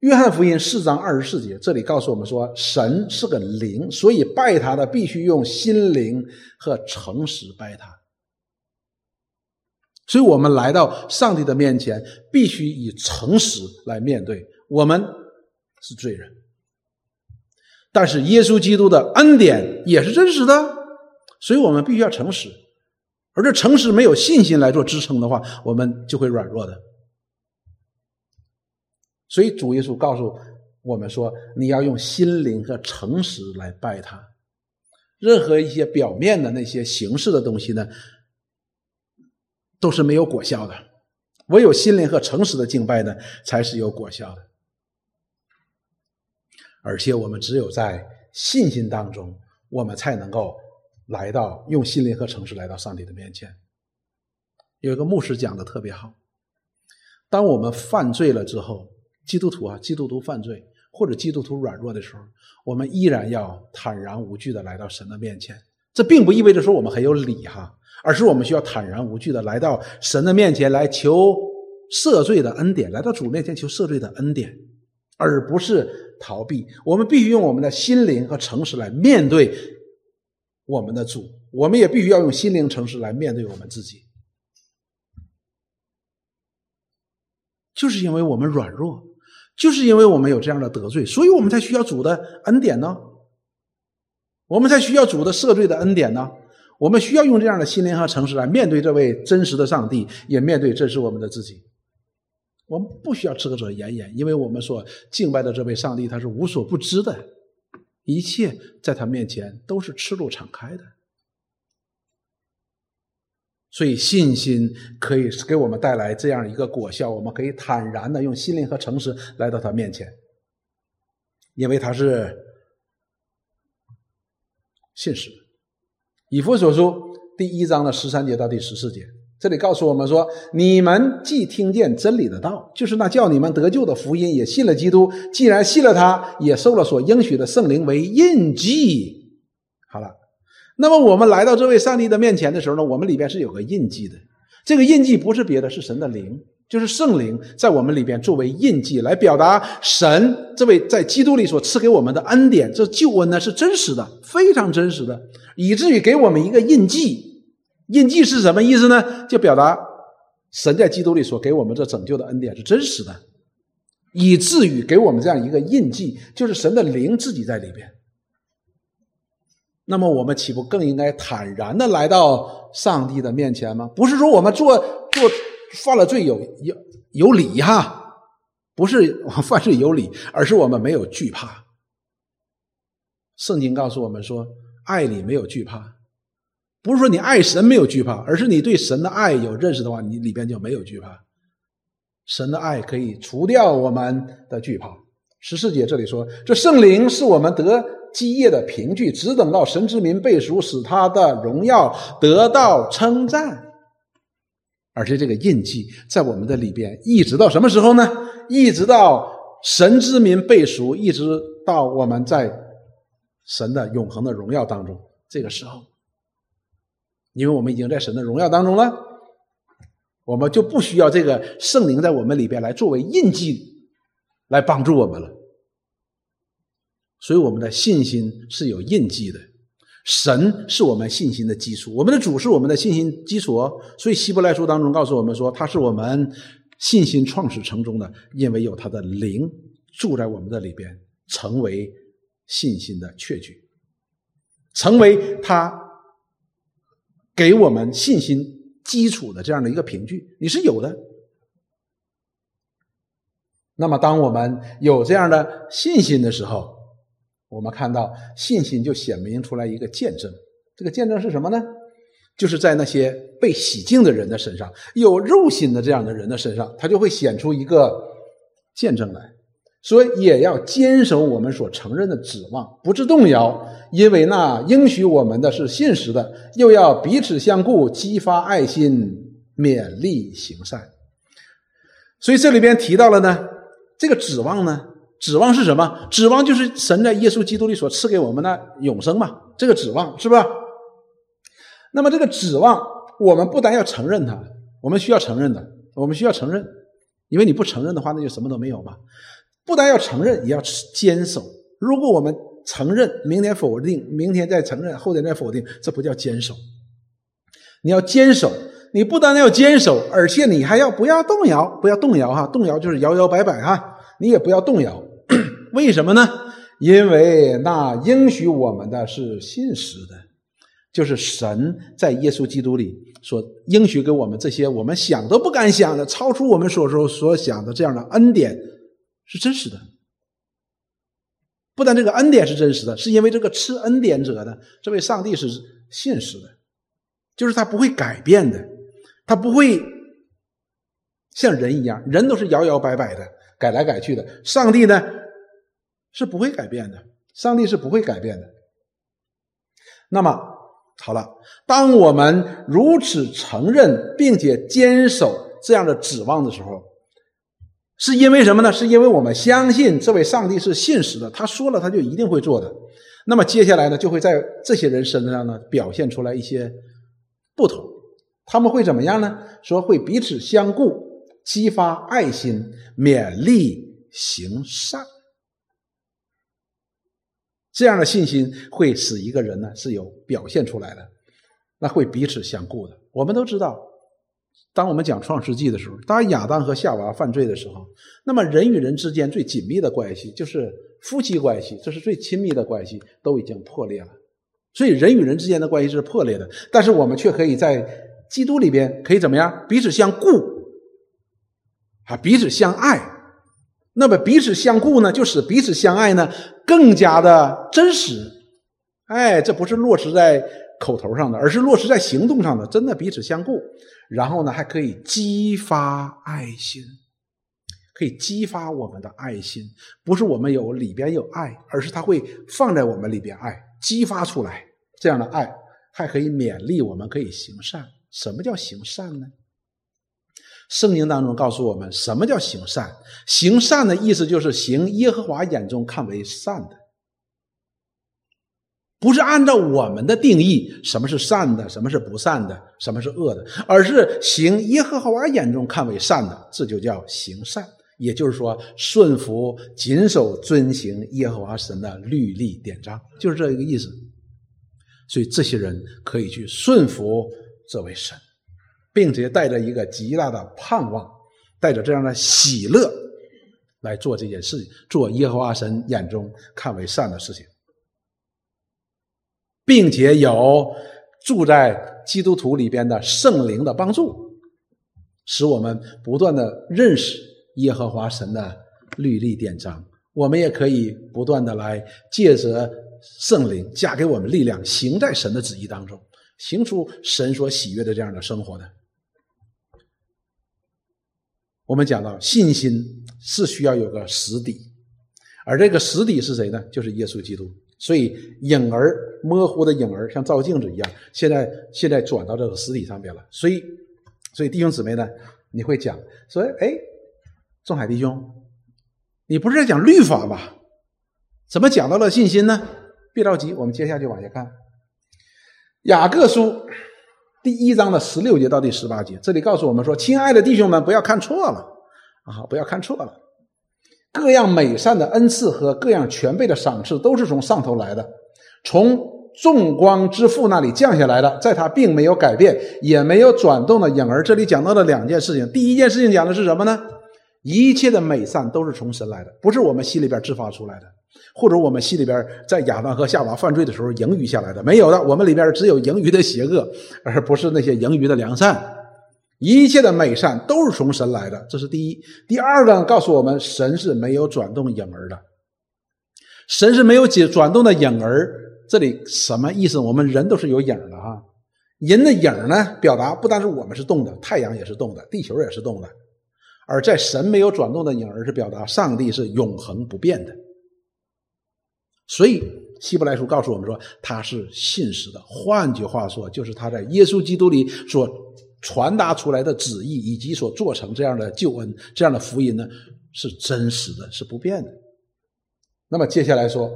约翰福音四章二十四节，这里告诉我们说，神是个灵，所以拜他的必须用心灵和诚实拜他。所以我们来到上帝的面前，必须以诚实来面对。我们是罪人，但是耶稣基督的恩典也是真实的，所以我们必须要诚实。而这诚实没有信心来做支撑的话，我们就会软弱的。所以主耶稣告诉我们说：“你要用心灵和诚实来拜他。任何一些表面的那些形式的东西呢，都是没有果效的。唯有心灵和诚实的敬拜呢，才是有果效的。”而且我们只有在信心当中，我们才能够来到用心灵和诚实来到上帝的面前。有一个牧师讲的特别好：当我们犯罪了之后，基督徒啊，基督徒犯罪或者基督徒软弱的时候，我们依然要坦然无惧的来到神的面前。这并不意味着说我们很有理哈，而是我们需要坦然无惧的来到神的面前来求赦罪的恩典，来到主面前求赦罪的恩典，而不是。逃避，我们必须用我们的心灵和诚实来面对我们的主，我们也必须要用心灵诚实来面对我们自己。就是因为我们软弱，就是因为我们有这样的得罪，所以我们才需要主的恩典呢。我们才需要主的赦罪的恩典呢。我们需要用这样的心灵和诚实来面对这位真实的上帝，也面对真实我们的自己。我们不需要遮遮掩掩，因为我们所敬拜的这位上帝他是无所不知的，一切在他面前都是赤露敞开的。所以信心可以给我们带来这样一个果效，我们可以坦然的用心灵和诚实来到他面前，因为他是信实。以弗所书第一章的十三节到第十四节。这里告诉我们说：你们既听见真理的道，就是那叫你们得救的福音，也信了基督。既然信了他，也受了所应许的圣灵为印记。好了，那么我们来到这位上帝的面前的时候呢，我们里边是有个印记的。这个印记不是别的，是神的灵，就是圣灵在我们里边作为印记，来表达神这位在基督里所赐给我们的恩典。这救恩呢是真实的，非常真实的，以至于给我们一个印记。印记是什么意思呢？就表达神在基督里所给我们这拯救的恩典是真实的，以至于给我们这样一个印记，就是神的灵自己在里边。那么我们岂不更应该坦然的来到上帝的面前吗？不是说我们做做犯了罪有有有理哈，不是 犯罪有理，而是我们没有惧怕。圣经告诉我们说，爱里没有惧怕。不是说你爱神没有惧怕，而是你对神的爱有认识的话，你里边就没有惧怕。神的爱可以除掉我们的惧怕。十四节这里说，这圣灵是我们得基业的凭据，只等到神之民背熟，使他的荣耀得到称赞。而且这个印记在我们的里边，一直到什么时候呢？一直到神之民背熟，一直到我们在神的永恒的荣耀当中，这个时候。因为我们已经在神的荣耀当中了，我们就不需要这个圣灵在我们里边来作为印记，来帮助我们了。所以我们的信心是有印记的，神是我们信心的基础，我们的主是我们的信心基础。所以希伯来书当中告诉我们说，他是我们信心创始成中的，因为有他的灵住在我们的里边，成为信心的确据，成为他。给我们信心基础的这样的一个凭据，你是有的。那么，当我们有这样的信心的时候，我们看到信心就显明出来一个见证。这个见证是什么呢？就是在那些被洗净的人的身上，有肉心的这样的人的身上，他就会显出一个见证来。所以也要坚守我们所承认的指望，不致动摇，因为那应许我们的是信实的。又要彼此相顾，激发爱心，勉励行善。所以这里边提到了呢，这个指望呢，指望是什么？指望就是神在耶稣基督里所赐给我们的永生嘛。这个指望是吧？那么这个指望，我们不但要承认它，我们需要承认的，我们需要承认，因为你不承认的话，那就什么都没有嘛。不但要承认，也要坚守。如果我们承认，明天否定，明天再承认，后天再否定，这不叫坚守。你要坚守，你不单要坚守，而且你还要不要动摇？不要动摇哈，动摇就是摇摇摆摆哈。你也不要动摇，为什么呢？因为那应许我们的是信实的，就是神在耶稣基督里所应许给我们这些我们想都不敢想的、超出我们所说所想的这样的恩典。是真实的，不但这个恩典是真实的，是因为这个赐恩典者呢，这位上帝是信实的，就是他不会改变的，他不会像人一样，人都是摇摇摆摆的，改来改去的。上帝呢是不会改变的，上帝是不会改变的。那么好了，当我们如此承认并且坚守这样的指望的时候。是因为什么呢？是因为我们相信这位上帝是信实的，他说了他就一定会做的。那么接下来呢，就会在这些人身上呢表现出来一些不同。他们会怎么样呢？说会彼此相顾，激发爱心，勉励行善。这样的信心会使一个人呢是有表现出来的，那会彼此相顾的。我们都知道。当我们讲创世纪的时候，当亚当和夏娃犯罪的时候，那么人与人之间最紧密的关系就是夫妻关系，这是最亲密的关系，都已经破裂了。所以人与人之间的关系是破裂的，但是我们却可以在基督里边可以怎么样？彼此相顾，啊，彼此相爱。那么彼此相顾呢，就使彼此相爱呢更加的真实。哎，这不是落实在口头上的，而是落实在行动上的，真的彼此相顾。然后呢，还可以激发爱心，可以激发我们的爱心。不是我们有里边有爱，而是它会放在我们里边爱，激发出来这样的爱，还可以勉励我们，可以行善。什么叫行善呢？圣经当中告诉我们，什么叫行善？行善的意思就是行耶和华眼中看为善的。不是按照我们的定义，什么是善的，什么是不善的，什么是恶的，而是行耶和华眼中看为善的，这就叫行善。也就是说，顺服、谨守、遵行耶和华神的律例典章，就是这一个意思。所以，这些人可以去顺服这位神，并且带着一个极大的盼望，带着这样的喜乐来做这件事情，做耶和华神眼中看为善的事情。并且有住在基督徒里边的圣灵的帮助，使我们不断的认识耶和华神的律例典章。我们也可以不断的来借着圣灵加给我们力量，行在神的旨意当中，行出神所喜悦的这样的生活的。我们讲到信心是需要有个实底，而这个实底是谁呢？就是耶稣基督。所以影儿模糊的影儿像照镜子一样，现在现在转到这个实体上边了。所以，所以弟兄姊妹呢，你会讲说：“哎，仲海弟兄，你不是在讲律法吧？怎么讲到了信心呢？”别着急，我们接下去往下看。雅各书第一章的十六节到第十八节，这里告诉我们说：“亲爱的弟兄们，不要看错了啊，不要看错了。”各样美善的恩赐和各样全备的赏赐，都是从上头来的，从众光之父那里降下来的，在他并没有改变，也没有转动的影儿。这里讲到了两件事情，第一件事情讲的是什么呢？一切的美善都是从神来的，不是我们心里边自发出来的，或者我们心里边在亚当和夏娃犯罪的时候盈余下来的，没有的。我们里边只有盈余的邪恶，而不是那些盈余的良善。一切的美善都是从神来的，这是第一。第二个告诉我们，神是没有转动影儿的，神是没有解转动的影儿。这里什么意思？我们人都是有影的哈，人的影呢，表达不单是我们是动的，太阳也是动的，地球也是动的。而在神没有转动的影儿，是表达上帝是永恒不变的。所以希伯来书告诉我们说，他是信实的。换句话说，就是他在耶稣基督里所传达出来的旨意，以及所做成这样的救恩、这样的福音呢，是真实的，是不变的。那么接下来说。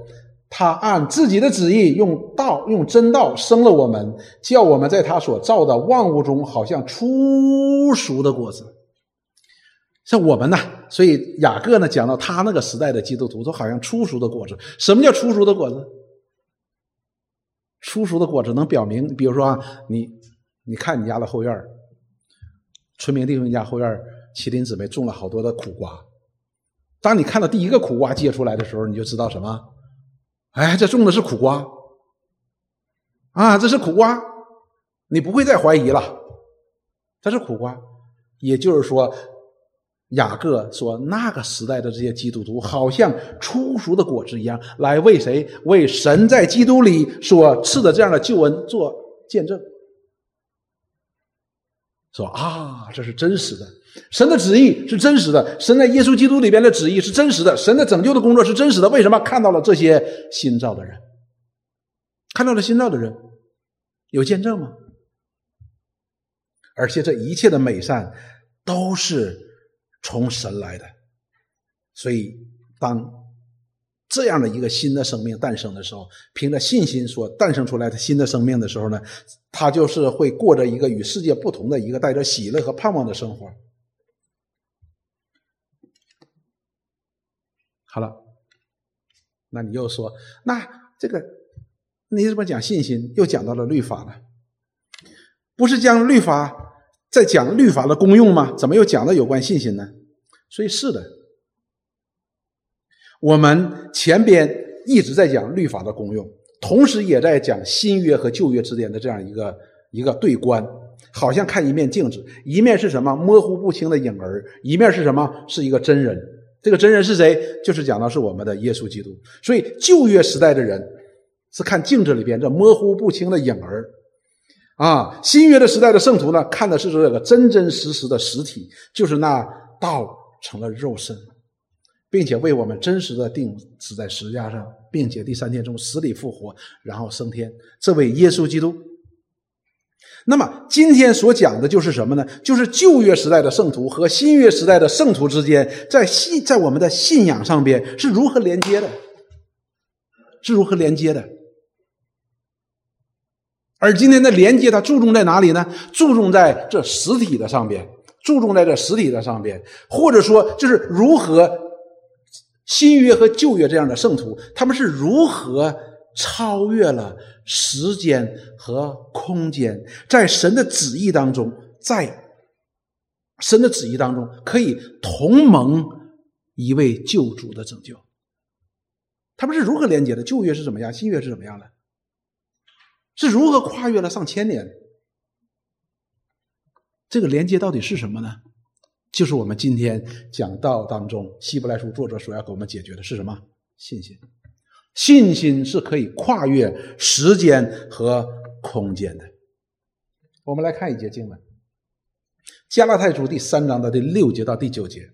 他按自己的旨意，用道、用真道生了我们，叫我们在他所造的万物中，好像初熟的果子。像我们呢，所以雅各呢讲到他那个时代的基督徒，都好像初熟的果子。什么叫初熟的果子？初熟的果子能表明，比如说啊，你你看你家的后院村民弟兄家后院麒麟姊妹种了好多的苦瓜。当你看到第一个苦瓜结出来的时候，你就知道什么？哎，这种的是苦瓜，啊，这是苦瓜，你不会再怀疑了，这是苦瓜。也就是说，雅各说那个时代的这些基督徒，好像初熟的果子一样，来为谁？为神在基督里所赐的这样的救恩做见证。说啊，这是真实的。神的旨意是真实的，神在耶稣基督里边的旨意是真实的，神的拯救的工作是真实的。为什么看到了这些新造的人，看到了新造的人，有见证吗？而且这一切的美善都是从神来的，所以当这样的一个新的生命诞生的时候，凭着信心所诞生出来的新的生命的时候呢，他就是会过着一个与世界不同的一个带着喜乐和盼望的生活。好了，那你又说，那这个你怎么讲信心？又讲到了律法了，不是将律法在讲律法的功用吗？怎么又讲到有关信心呢？所以是的，我们前边一直在讲律法的功用，同时也在讲新约和旧约之间的这样一个一个对观，好像看一面镜子，一面是什么模糊不清的影儿，一面是什么是一个真人。这个真人是谁？就是讲的是我们的耶稣基督。所以旧约时代的人是看镜子里边这模糊不清的影儿，啊，新约的时代的圣徒呢，看的是这个真真实实的实体，就是那道成了肉身，并且为我们真实的钉死在十字架上，并且第三天从死里复活，然后升天。这位耶稣基督。那么今天所讲的就是什么呢？就是旧约时代的圣徒和新约时代的圣徒之间，在信在我们的信仰上边是如何连接的？是如何连接的？而今天的连接，它注重在哪里呢？注重在这实体的上边，注重在这实体的上边，或者说，就是如何新约和旧约这样的圣徒，他们是如何？超越了时间和空间，在神的旨意当中，在神的旨意当中，可以同盟一位救主的拯救。他们是如何连接的？旧约是怎么样？新约是怎么样的？是如何跨越了上千年？这个连接到底是什么呢？就是我们今天讲道当中，希伯来书作者所要给我们解决的是什么？信心。信心是可以跨越时间和空间的。我们来看一节经文，《加拉太书》第三章的第六节到第九节，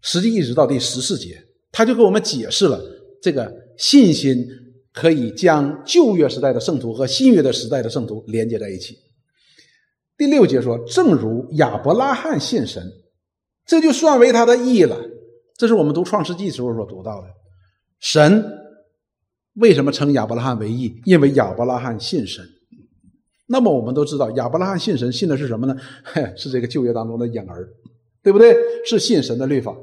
实际一直到第十四节，他就给我们解释了这个信心可以将旧约时代的圣徒和新约的时代的圣徒连接在一起。第六节说：“正如亚伯拉罕信神，这就算为他的义了。”这是我们读创世纪时候所读到的，神。为什么称亚伯拉罕为义？因为亚伯拉罕信神。那么我们都知道，亚伯拉罕信神，信的是什么呢？是这个旧约当中的影儿，对不对？是信神的律法。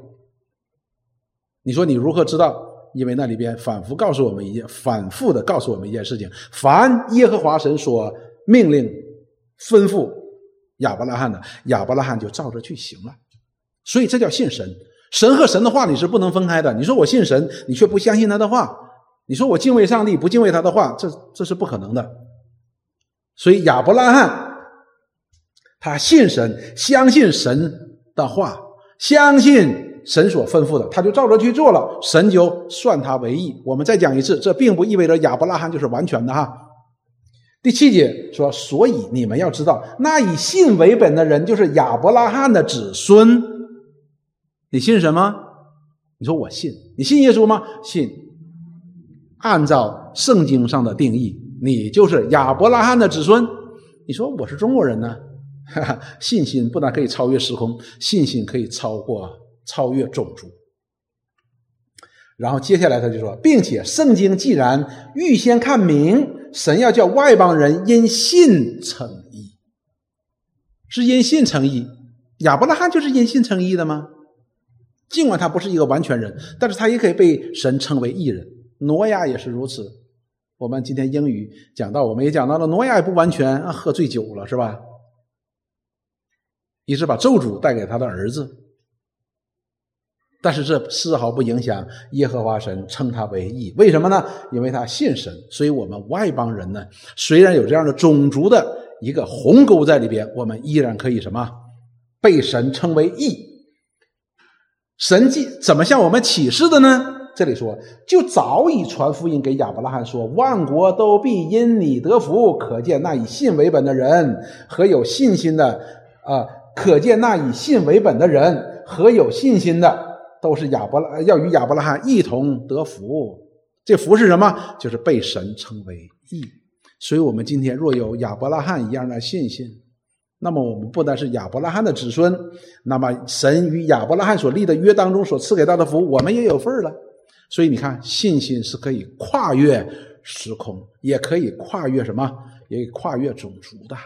你说你如何知道？因为那里边反复告诉我们一件，反复的告诉我们一件事情：凡耶和华神所命令、吩咐亚伯拉罕的，亚伯拉罕就照着去行了。所以这叫信神。神和神的话你是不能分开的。你说我信神，你却不相信他的话。你说我敬畏上帝，不敬畏他的话，这这是不可能的。所以亚伯拉罕他信神，相信神的话，相信神所吩咐的，他就照着去做了，神就算他为义。我们再讲一次，这并不意味着亚伯拉罕就是完全的哈。第七节说：“所以你们要知道，那以信为本的人就是亚伯拉罕的子孙。你信什么？你说我信。你信耶稣吗？信。按照圣经上的定义，你就是亚伯拉罕的子孙。你说我是中国人呢？哈哈，信心不但可以超越时空，信心可以超过超越种族。然后接下来他就说，并且圣经既然预先看明。”神要叫外邦人因信称义，是因信称义。亚伯拉罕就是因信称义的吗？尽管他不是一个完全人，但是他也可以被神称为义人。挪亚也是如此。我们今天英语讲到，我们也讲到了，挪亚也不完全喝醉酒了，是吧？一直把咒诅带给他的儿子。但是这丝毫不影响耶和华神称他为义，为什么呢？因为他信神，所以我们外邦人呢，虽然有这样的种族的一个鸿沟在里边，我们依然可以什么被神称为义。神迹怎么向我们启示的呢？这里说，就早已传福音给亚伯拉罕说，万国都必因你得福。可见那以信为本的人和有信心的啊，可见那以信为本的人和有信心的。都是亚伯拉要与亚伯拉罕一同得福，这福是什么？就是被神称为义。所以，我们今天若有亚伯拉罕一样的信心，那么我们不单是亚伯拉罕的子孙，那么神与亚伯拉罕所立的约当中所赐给他的福，我们也有份了。所以，你看，信心是可以跨越时空，也可以跨越什么？也可以跨越种族的。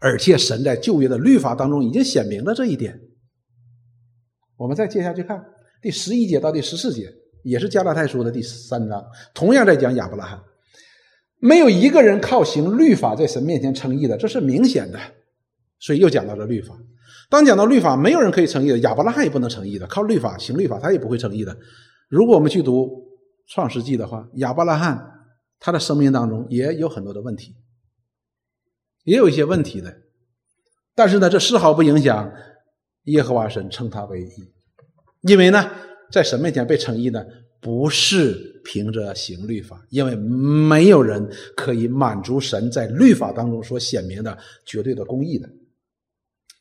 而且，神在旧约的律法当中已经显明了这一点。我们再接下去看第十一节到第十四节，也是加拉太书的第三章，同样在讲亚伯拉罕。没有一个人靠行律法在神面前称义的，这是明显的。所以又讲到了律法。当讲到律法，没有人可以称义的，亚伯拉罕也不能称义的。靠律法行律法，他也不会称义的。如果我们去读创世纪的话，亚伯拉罕他的生命当中也有很多的问题，也有一些问题的。但是呢，这丝毫不影响。耶和华神称他为义，因为呢，在神面前被称义呢，不是凭着行律法，因为没有人可以满足神在律法当中所显明的绝对的公义的。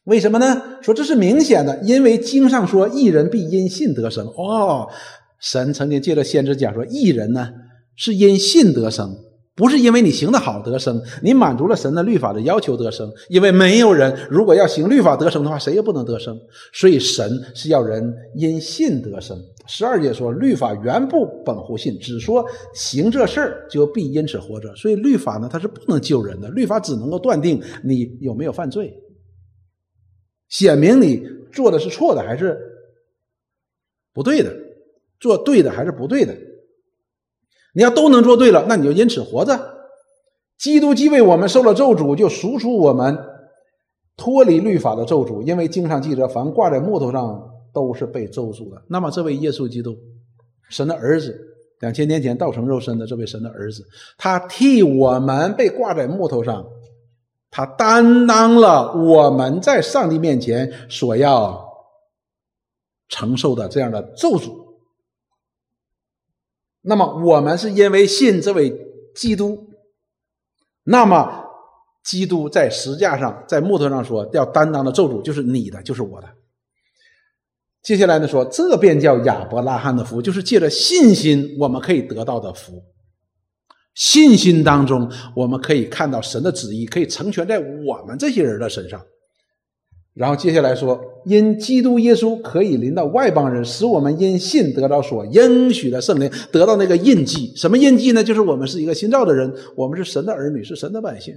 为什么呢？说这是明显的，因为经上说，义人必因信得生。哦，神曾经借着先知讲说，义人呢是因信得生。不是因为你行的好得生，你满足了神的律法的要求得生。因为没有人如果要行律法得生的话，谁也不能得生。所以神是要人因信得生。十二节说，律法原不本乎信，只说行这事儿就必因此活着。所以律法呢，它是不能救人的，律法只能够断定你有没有犯罪，显明你做的是错的还是不对的，做对的还是不对的。你要都能做对了，那你就因此活着。基督既为我们受了咒诅，就赎出我们脱离律法的咒诅。因为经上记着，凡挂在木头上都是被咒诅的。那么这位耶稣基督，神的儿子，两千年前道成肉身的这位神的儿子，他替我们被挂在木头上，他担当了我们在上帝面前所要承受的这样的咒诅。那么我们是因为信这位基督，那么基督在石架上，在木头上说要担当的咒诅就是你的，就是我的。接下来呢说，这便叫亚伯拉罕的福，就是借着信心我们可以得到的福。信心当中，我们可以看到神的旨意可以成全在我们这些人的身上。然后接下来说，因基督耶稣可以临到外邦人，使我们因信得到所应许的圣灵，得到那个印记。什么印记呢？就是我们是一个新造的人，我们是神的儿女，是神的百姓。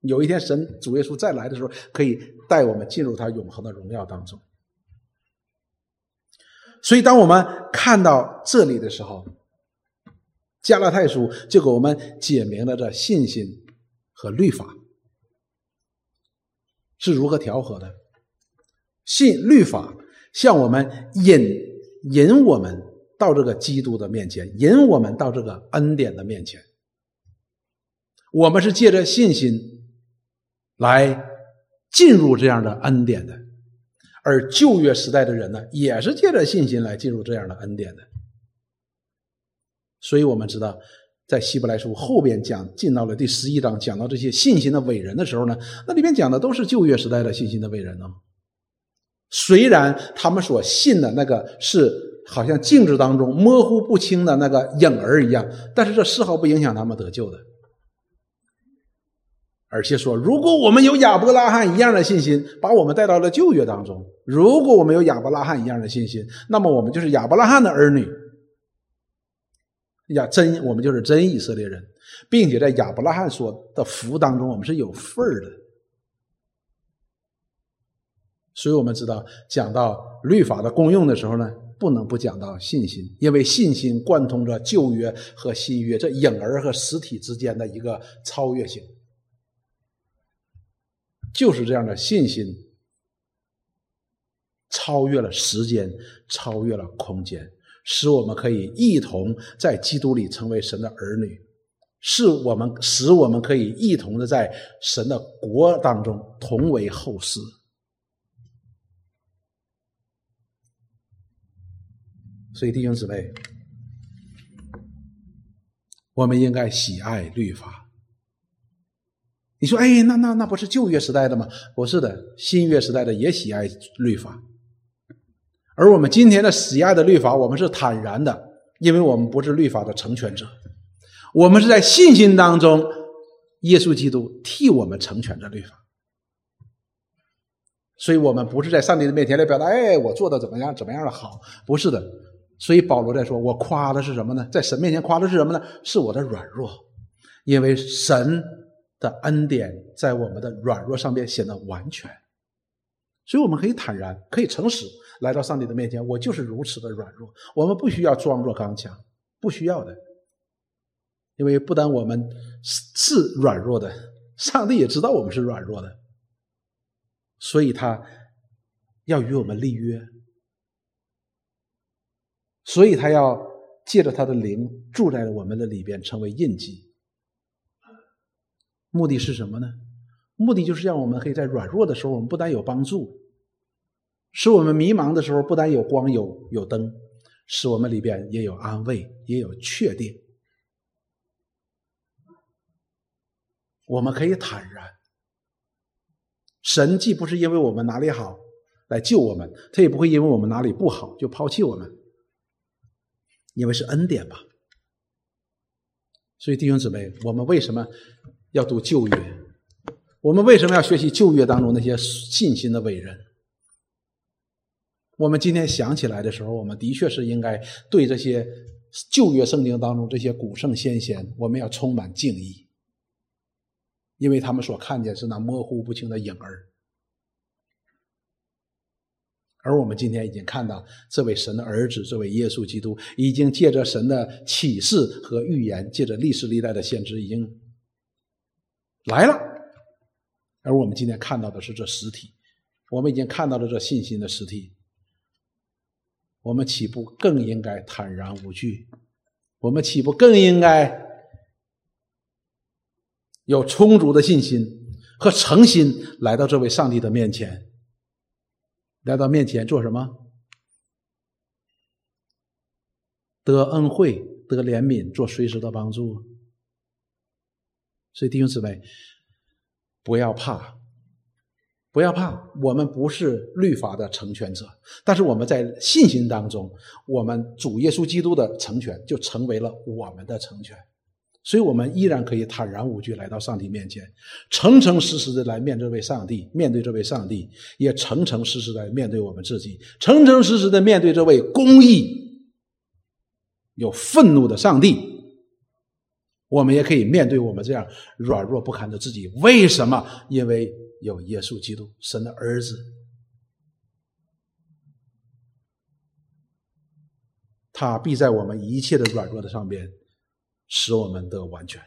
有一天神主耶稣再来的时候，可以带我们进入他永恒的荣耀当中。所以，当我们看到这里的时候，加拉太书就给我们解明了这信心和律法是如何调和的。信律法向我们引引我们到这个基督的面前，引我们到这个恩典的面前。我们是借着信心来进入这样的恩典的，而旧约时代的人呢，也是借着信心来进入这样的恩典的。所以我们知道，在希伯来书后边讲，进到了第十一章，讲到这些信心的伟人的时候呢，那里面讲的都是旧约时代的信心的伟人呢。虽然他们所信的那个是好像镜子当中模糊不清的那个影儿一样，但是这丝毫不影响他们得救的。而且说，如果我们有亚伯拉罕一样的信心，把我们带到了旧约当中；如果我们有亚伯拉罕一样的信心，那么我们就是亚伯拉罕的儿女。亚，真我们就是真以色列人，并且在亚伯拉罕所的福当中，我们是有份儿的。所以我们知道，讲到律法的功用的时候呢，不能不讲到信心，因为信心贯通着旧约和新约这影儿和实体之间的一个超越性。就是这样的信心，超越了时间，超越了空间，使我们可以一同在基督里成为神的儿女，是我们使我们可以一同的在神的国当中同为后嗣。所以弟兄姊妹，我们应该喜爱律法。你说，哎，那那那不是旧约时代的吗？不是的，新约时代的也喜爱律法，而我们今天的喜爱的律法，我们是坦然的，因为我们不是律法的成全者，我们是在信心当中，耶稣基督替我们成全着律法，所以我们不是在上帝的面前来表达，哎，我做的怎么样，怎么样的好，不是的。所以保罗在说，我夸的是什么呢？在神面前夸的是什么呢？是我的软弱，因为神。的恩典在我们的软弱上面显得完全，所以我们可以坦然、可以诚实来到上帝的面前。我就是如此的软弱，我们不需要装作刚强，不需要的，因为不但我们是软弱的，上帝也知道我们是软弱的，所以他要与我们立约，所以他要借着他的灵住在我们的里边，成为印记。目的是什么呢？目的就是让我们可以在软弱的时候，我们不但有帮助；使我们迷茫的时候，不但有光有有灯，使我们里边也有安慰，也有确定。我们可以坦然。神既不是因为我们哪里好来救我们，他也不会因为我们哪里不好就抛弃我们，因为是恩典吧。所以弟兄姊妹，我们为什么？要读旧约，我们为什么要学习旧约当中那些信心的伟人？我们今天想起来的时候，我们的确是应该对这些旧约圣经当中这些古圣先贤，我们要充满敬意，因为他们所看见是那模糊不清的影儿，而我们今天已经看到这位神的儿子，这位耶稣基督，已经借着神的启示和预言，借着历史历代的先知，已经。来了，而我们今天看到的是这实体，我们已经看到了这信心的实体。我们岂不更应该坦然无惧？我们岂不更应该有充足的信心和诚心来到这位上帝的面前？来到面前做什么？得恩惠，得怜悯，做随时的帮助。所以弟兄姊妹，不要怕，不要怕。我们不是律法的成全者，但是我们在信心当中，我们主耶稣基督的成全就成为了我们的成全。所以，我们依然可以坦然无惧来到上帝面前，诚诚实实的来面对这位上帝，面对这位上帝，也诚诚实实的面对我们自己，诚诚实实的面对这位公义、有愤怒的上帝。我们也可以面对我们这样软弱不堪的自己，为什么？因为有耶稣基督，神的儿子，他必在我们一切的软弱的上边，使我们得完全。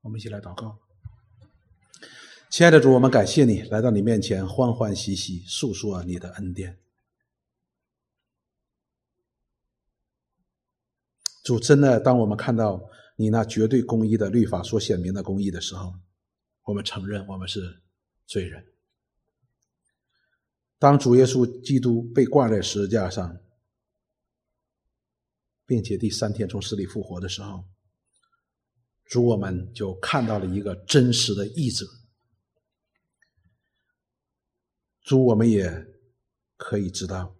我们一起来祷告，亲爱的主，我们感谢你来到你面前，欢欢喜喜诉说你的恩典。主真的，当我们看到你那绝对公义的律法所显明的公义的时候，我们承认我们是罪人。当主耶稣基督被挂在十字架上，并且第三天从死里复活的时候，主我们就看到了一个真实的义者。主，我们也可以知道，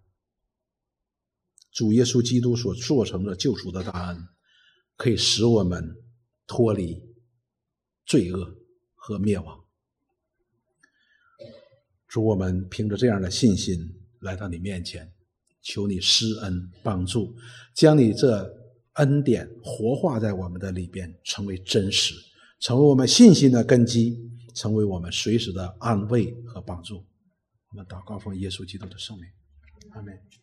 主耶稣基督所做成的救赎的大恩，可以使我们脱离罪恶和灭亡。主，我们凭着这样的信心来到你面前，求你施恩帮助，将你这恩典活化在我们的里边，成为真实，成为我们信心的根基，成为我们随时的安慰和帮助。我们祷告奉耶稣基督的圣名，阿门。